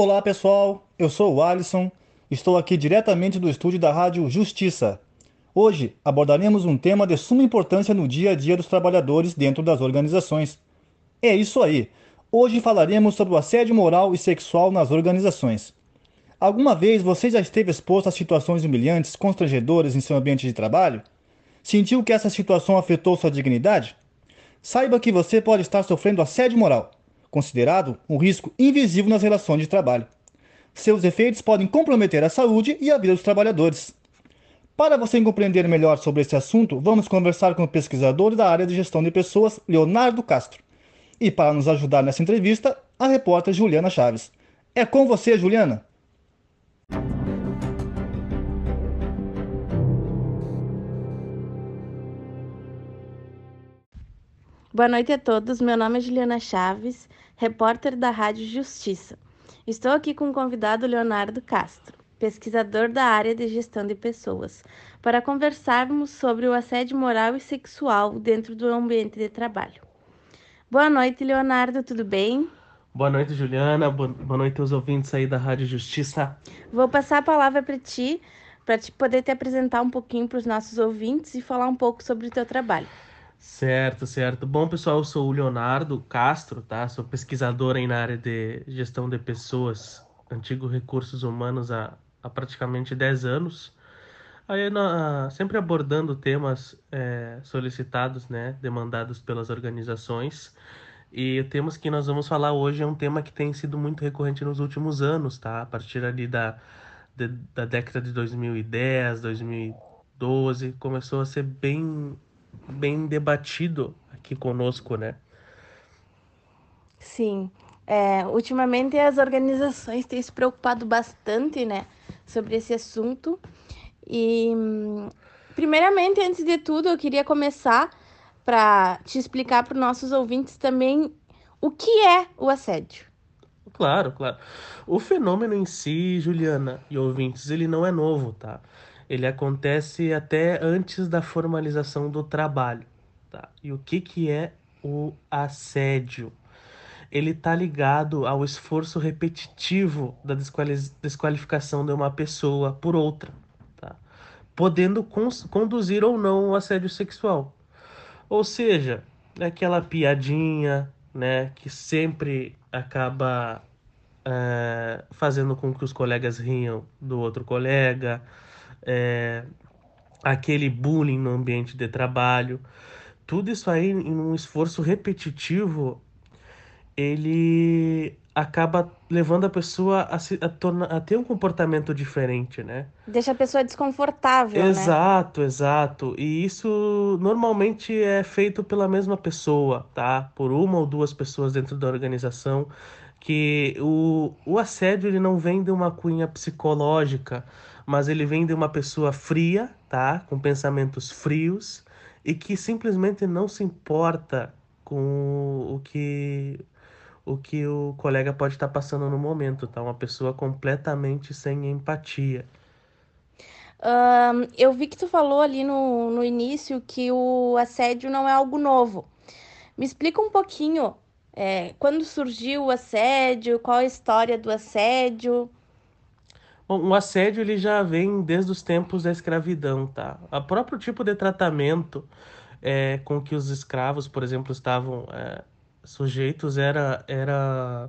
Olá pessoal, eu sou o Alisson, estou aqui diretamente do estúdio da Rádio Justiça. Hoje abordaremos um tema de suma importância no dia a dia dos trabalhadores dentro das organizações. É isso aí, hoje falaremos sobre o assédio moral e sexual nas organizações. Alguma vez você já esteve exposto a situações humilhantes, constrangedoras em seu ambiente de trabalho? Sentiu que essa situação afetou sua dignidade? Saiba que você pode estar sofrendo assédio moral considerado um risco invisível nas relações de trabalho. Seus efeitos podem comprometer a saúde e a vida dos trabalhadores. Para você compreender melhor sobre esse assunto, vamos conversar com o pesquisador da área de gestão de pessoas, Leonardo Castro. E para nos ajudar nessa entrevista, a repórter Juliana Chaves. É com você, Juliana. Boa noite a todos. Meu nome é Juliana Chaves, repórter da Rádio Justiça. Estou aqui com o convidado Leonardo Castro, pesquisador da área de gestão de pessoas, para conversarmos sobre o assédio moral e sexual dentro do ambiente de trabalho. Boa noite, Leonardo, tudo bem? Boa noite, Juliana. Boa noite aos ouvintes aí da Rádio Justiça. Vou passar a palavra para ti, para te poder te apresentar um pouquinho para os nossos ouvintes e falar um pouco sobre o teu trabalho. Certo, certo. Bom, pessoal, eu sou o Leonardo Castro, tá? Sou pesquisador aí na área de gestão de pessoas, antigo recursos humanos há, há praticamente 10 anos. Aí, na, sempre abordando temas é, solicitados, né, demandados pelas organizações. E o tema que nós vamos falar hoje é um tema que tem sido muito recorrente nos últimos anos, tá? A partir ali da, de, da década de 2010, 2012, começou a ser bem bem debatido aqui conosco, né? Sim. É, ultimamente as organizações têm se preocupado bastante, né, sobre esse assunto. E, primeiramente, antes de tudo, eu queria começar para te explicar para os nossos ouvintes também o que é o assédio. Claro, claro. O fenômeno em si, Juliana e ouvintes, ele não é novo, tá? Ele acontece até antes da formalização do trabalho. Tá? E o que, que é o assédio? Ele está ligado ao esforço repetitivo da desqualificação de uma pessoa por outra, tá? podendo conduzir ou não o assédio sexual. Ou seja, é aquela piadinha né, que sempre acaba é, fazendo com que os colegas riam do outro colega, é, aquele bullying no ambiente de trabalho, tudo isso aí em um esforço repetitivo, ele acaba levando a pessoa a, se, a, torna, a ter um comportamento diferente, né? Deixa a pessoa desconfortável, exato, né? Exato, E isso normalmente é feito pela mesma pessoa, tá? Por uma ou duas pessoas dentro da organização, que o, o assédio ele não vem de uma cunha psicológica, mas ele vem de uma pessoa fria, tá? Com pensamentos frios e que simplesmente não se importa com o que o que o colega pode estar passando no momento, tá? Uma pessoa completamente sem empatia. Um, eu vi que tu falou ali no, no início que o assédio não é algo novo. Me explica um pouquinho é, quando surgiu o assédio, qual a história do assédio. O assédio ele já vem desde os tempos da escravidão, tá? O próprio tipo de tratamento é, com que os escravos, por exemplo, estavam é, sujeitos era, era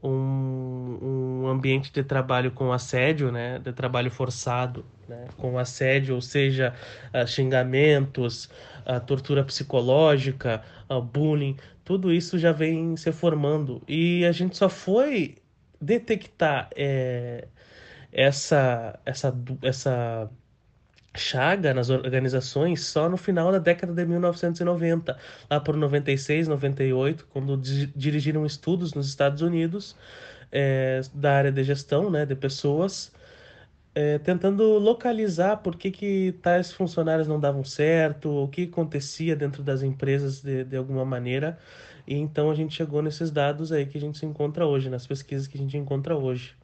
um, um ambiente de trabalho com assédio, né? De trabalho forçado, né? Com assédio, ou seja, uh, xingamentos, uh, tortura psicológica, uh, bullying, tudo isso já vem se formando. E a gente só foi detectar é, essa, essa, essa chaga nas organizações só no final da década de 1990, lá por 96, 98, quando dirigiram estudos nos Estados Unidos é, da área de gestão né, de pessoas, é, tentando localizar por que, que tais funcionários não davam certo, o que acontecia dentro das empresas de, de alguma maneira. E então a gente chegou nesses dados aí que a gente se encontra hoje, nas pesquisas que a gente encontra hoje.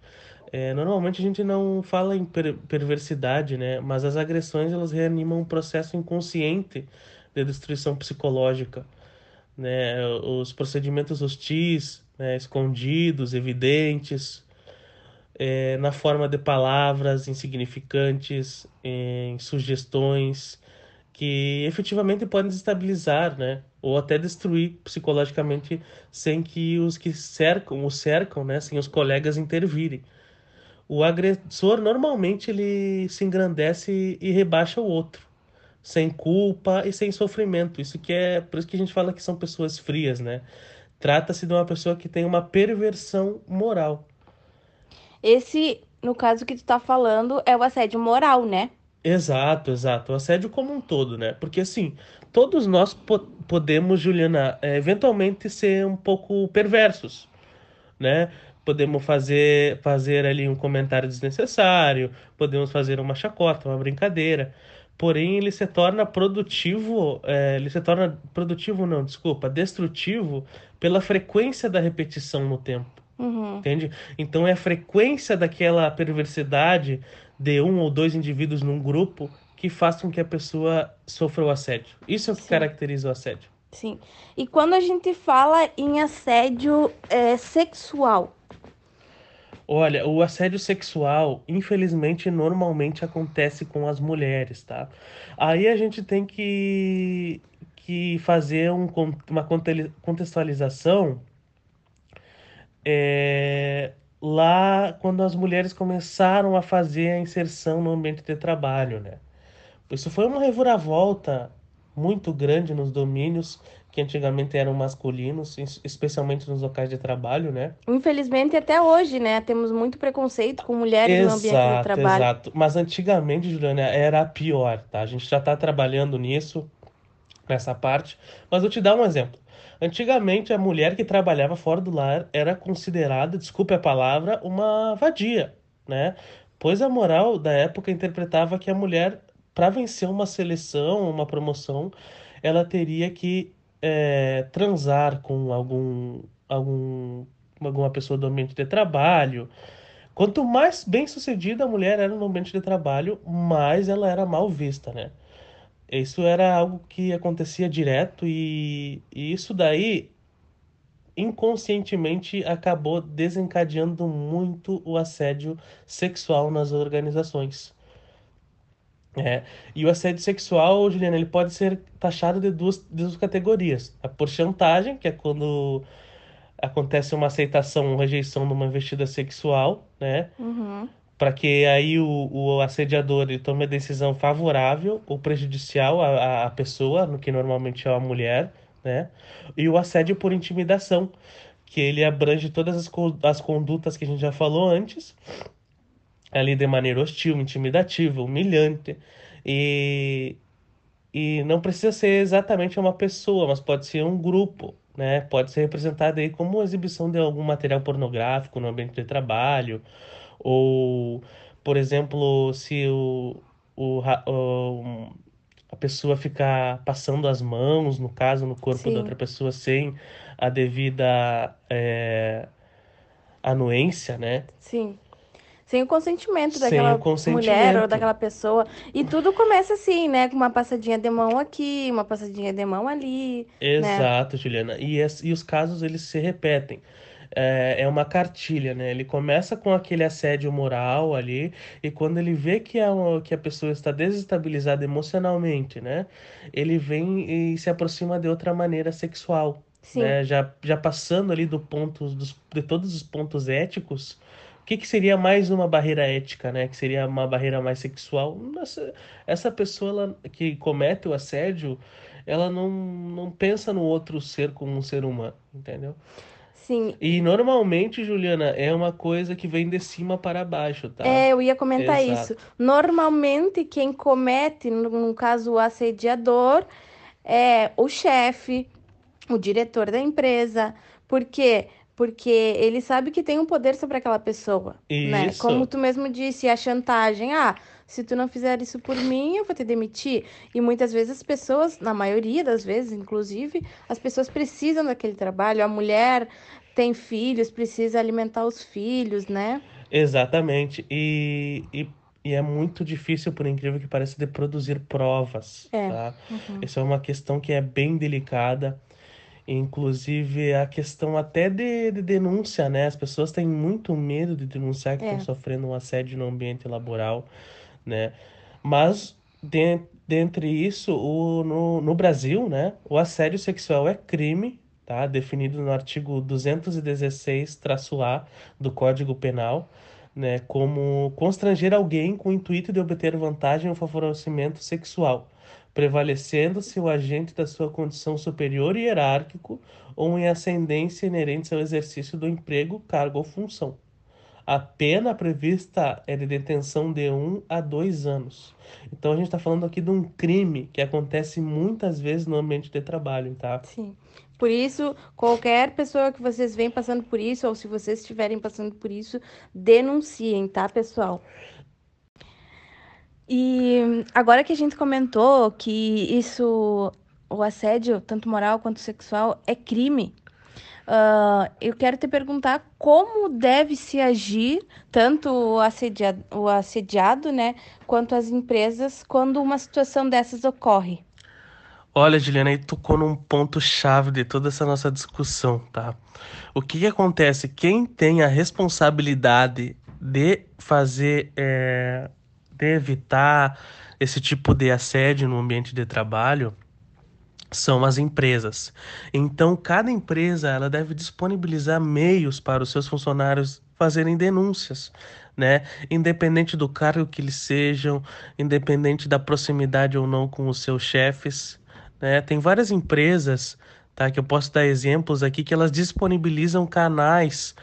É, normalmente a gente não fala em per perversidade, né? Mas as agressões elas reanimam um processo inconsciente de destruição psicológica, né? Os procedimentos hostis, né, escondidos, evidentes, é, na forma de palavras insignificantes, em sugestões que efetivamente podem desestabilizar, né, ou até destruir psicologicamente sem que os que cercam o cercam, né, sem os colegas intervirem. O agressor normalmente ele se engrandece e rebaixa o outro, sem culpa e sem sofrimento. Isso que é por isso que a gente fala que são pessoas frias, né? Trata-se de uma pessoa que tem uma perversão moral. Esse, no caso que tu tá falando, é o assédio moral, né? Exato, exato. O assédio como um todo, né? Porque assim, todos nós po podemos, Juliana, é, eventualmente ser um pouco perversos, né? Podemos fazer, fazer ali um comentário desnecessário, podemos fazer uma chacota, uma brincadeira. Porém, ele se torna produtivo, é, ele se torna produtivo, não, desculpa, destrutivo pela frequência da repetição no tempo. Uhum. Entende? Então é a frequência daquela perversidade de um ou dois indivíduos num grupo que faz com que a pessoa sofra o assédio. Isso é o que Sim. caracteriza o assédio. Sim. E quando a gente fala em assédio é, sexual, Olha, o assédio sexual, infelizmente, normalmente acontece com as mulheres, tá? Aí a gente tem que, que fazer um, uma conte- contextualização é, lá quando as mulheres começaram a fazer a inserção no ambiente de trabalho, né? Isso foi uma reviravolta muito grande nos domínios que antigamente eram masculinos, es- especialmente nos locais de trabalho, né? infelizmente até hoje, né? Temos muito preconceito com mulheres no ambiente de Exato, trabalho. exato. Mas antigamente, Juliana, era pior, tá? A gente já tá trabalhando nisso, nessa parte. Mas eu te dar um exemplo. Antigamente, a mulher que trabalhava fora do lar era considerada, desculpe a palavra, uma vadia, né? Pois a moral da época interpretava que a mulher, para vencer uma seleção, uma promoção, ela teria que eh, transar com algum, algum, alguma pessoa do ambiente de trabalho. Quanto mais bem-sucedida a mulher era no ambiente de trabalho, mais ela era mal vista, né? Isso era algo que acontecia direto e, e isso daí inconscientemente acabou desencadeando muito o assédio sexual nas organizações. É, e o assédio sexual, Juliana, ele pode ser taxado de duas, de duas categorias. A por chantagem, que é quando acontece uma aceitação ou rejeição de uma investida sexual, né? Uhum. Para que aí o, o assediador tome a decisão favorável ou prejudicial à, à pessoa, no que normalmente é a mulher, né? E o assédio por intimidação, que ele abrange todas as, as condutas que a gente já falou antes, ali de maneira hostil, intimidativa, humilhante, e, e não precisa ser exatamente uma pessoa, mas pode ser um grupo, né? Pode ser representado aí como exibição de algum material pornográfico no ambiente de trabalho, ou, por exemplo, se o, o, o- a pessoa ficar passando as mãos, no caso, no corpo Sim. da outra pessoa sem a devida é, anuência, né? Sim. Sem o consentimento daquela consentimento. mulher ou daquela pessoa. E tudo começa assim, né? Com uma passadinha de mão aqui, uma passadinha de mão ali. Exato, Juliana. E, es- e os casos eles se repetem. É, é uma cartilha, né? Ele começa com aquele assédio moral ali, e quando ele vê que a, que a pessoa está desestabilizada emocionalmente, né? Ele vem e se aproxima de outra maneira sexual, Sim. né? Já, já passando ali do ponto, dos, de todos os pontos éticos, o que que seria mais uma barreira ética, né? Que seria uma barreira mais sexual? Essa, essa pessoa ela, que comete o assédio, ela não, não pensa no outro ser como um ser humano, entendeu? Sim. E normalmente, Juliana, é uma coisa que vem de cima para baixo, tá? É, eu ia comentar Exato. isso. Normalmente, quem comete, no, caso, o assediador, é o chefe, o diretor da empresa. Por quê? Porque ele sabe que tem um poder sobre aquela pessoa, né? Isso. Como tu mesmo disse, a chantagem. Ah, se tu não fizer isso por mim, eu vou te demitir. E muitas vezes as pessoas, na maioria das vezes, inclusive, as pessoas precisam daquele trabalho. A mulher tem filhos, precisa alimentar os filhos, né? Exatamente. E, e, e é muito difícil, por incrível que pareça, de produzir provas, É. tá? Uhum. Isso é uma questão que é bem delicada Inclusive a questão até de, de denúncia, né? As pessoas têm muito medo de denunciar que É. estão sofrendo um assédio no ambiente laboral, né? Mas de- dentre isso, o, no, no Brasil, né? O assédio sexual é crime, tá? Definido no artigo 216-A do Código Penal, né? Como constranger alguém com o intuito de obter vantagem ou favorecimento sexual prevalecendo-se o agente da sua condição superior e hierárquico ou em ascendência inerente ao exercício do emprego, cargo ou função. A pena prevista é de detenção de um a dois anos. Então a gente está falando aqui de um crime que acontece muitas vezes no ambiente de trabalho, tá? Sim. Por isso, qualquer pessoa que vocês veem passando por isso, ou se vocês estiverem passando por isso, denunciem, tá, pessoal? E agora que a gente comentou que isso, o assédio, tanto moral quanto sexual, é crime, ah, eu quero te perguntar como deve se agir tanto o assediado, o assediado, né, quanto as empresas quando uma situação dessas ocorre. Olha, Juliana, aí tocou num ponto-chave de toda essa nossa discussão, tá? O que que acontece? Quem tem a responsabilidade de fazer, é, de evitar esse tipo de assédio no ambiente de trabalho são as empresas. Então, cada empresa ela deve disponibilizar meios para os seus funcionários fazerem denúncias, né? Independente do cargo que eles sejam, independente da proximidade ou não com os seus chefes, né? Tem várias empresas, tá? Que eu posso dar exemplos aqui que elas disponibilizam canais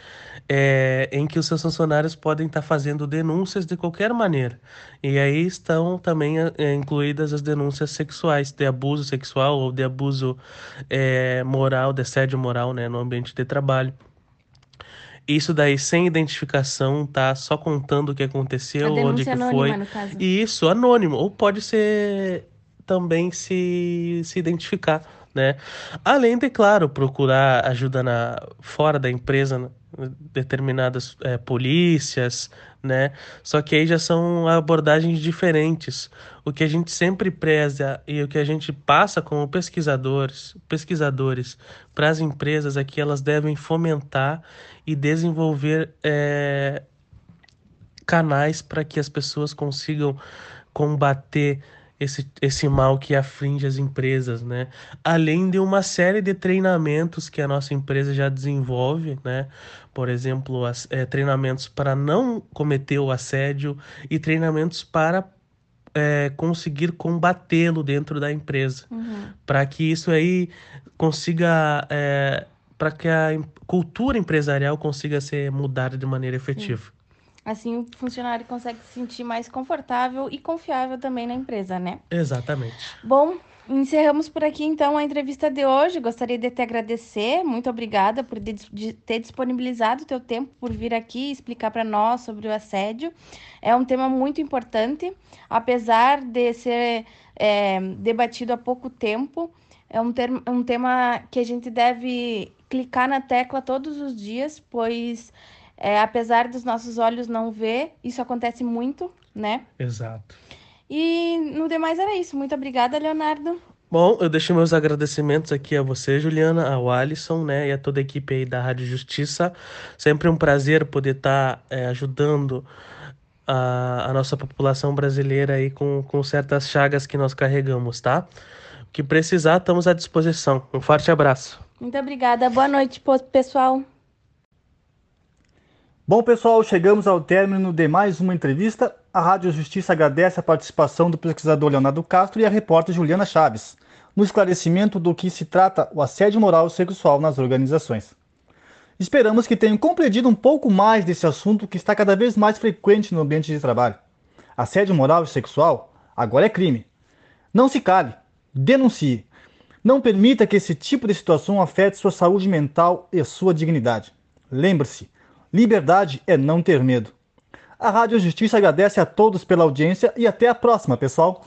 é, em que os seus funcionários podem estar fazendo denúncias de qualquer maneira. E aí estão também é, incluídas as denúncias sexuais, de abuso sexual ou de abuso é, moral, de assédio moral, né, no ambiente de trabalho. Isso daí sem identificação, tá? Só contando o que aconteceu, onde que anônima, foi. no caso. E isso, anônimo, ou pode ser também se, se identificar, né? Além de, claro, procurar ajuda na, fora da empresa, né? determinadas é, polícias, né? Só que aí já são abordagens diferentes. O que a gente sempre preza e o que a gente passa como pesquisadores, pesquisadores para as empresas é que elas devem fomentar e desenvolver é, canais para que as pessoas consigam combater esse, esse mal que aflige as empresas, né? Além de uma série de treinamentos que a nossa empresa já desenvolve, né? Por exemplo, as, é, treinamentos para não cometer o assédio e treinamentos para é, conseguir combatê-lo dentro da empresa, Uhum. para que isso aí consiga, é, para que a cultura empresarial consiga ser mudada de maneira efetiva. Assim, o funcionário consegue se sentir mais confortável e confiável também na empresa, né? Exatamente. Bom, encerramos por aqui então a entrevista de hoje. Gostaria de te agradecer. Muito obrigada por ter disponibilizado o teu tempo por vir aqui explicar para nós sobre o assédio. É um tema muito importante, apesar de ser é, debatido há pouco tempo. É um, termo, um tema que a gente deve clicar na tecla todos os dias, pois é, apesar dos nossos olhos não ver, isso acontece muito, né? Exato. E no demais era isso. Muito obrigada, Leonardo. Bom, eu deixo meus agradecimentos aqui a você, Juliana, ao Alisson, né, e a toda a equipe aí da Rádio Justiça. Sempre um prazer poder estar ajudando a, a nossa população brasileira aí com, com certas chagas que nós carregamos, tá? O que precisar, estamos à disposição. Um forte abraço. Muito obrigada. Boa noite, pessoal. Bom, pessoal, chegamos ao término de mais uma entrevista. A Rádio Justiça agradece a participação do pesquisador Leonardo Castro e a repórter Juliana Chaves no esclarecimento do que se trata o assédio moral e sexual nas organizações. Esperamos que tenham compreendido um pouco mais desse assunto que está cada vez mais frequente no ambiente de trabalho. Assédio moral e sexual agora é crime. Não se cale, denuncie. Não permita que esse tipo de situação afete sua saúde mental e sua dignidade. Lembre-se, liberdade é não ter medo. A Rádio Justiça agradece a todos pela audiência e até a próxima, pessoal.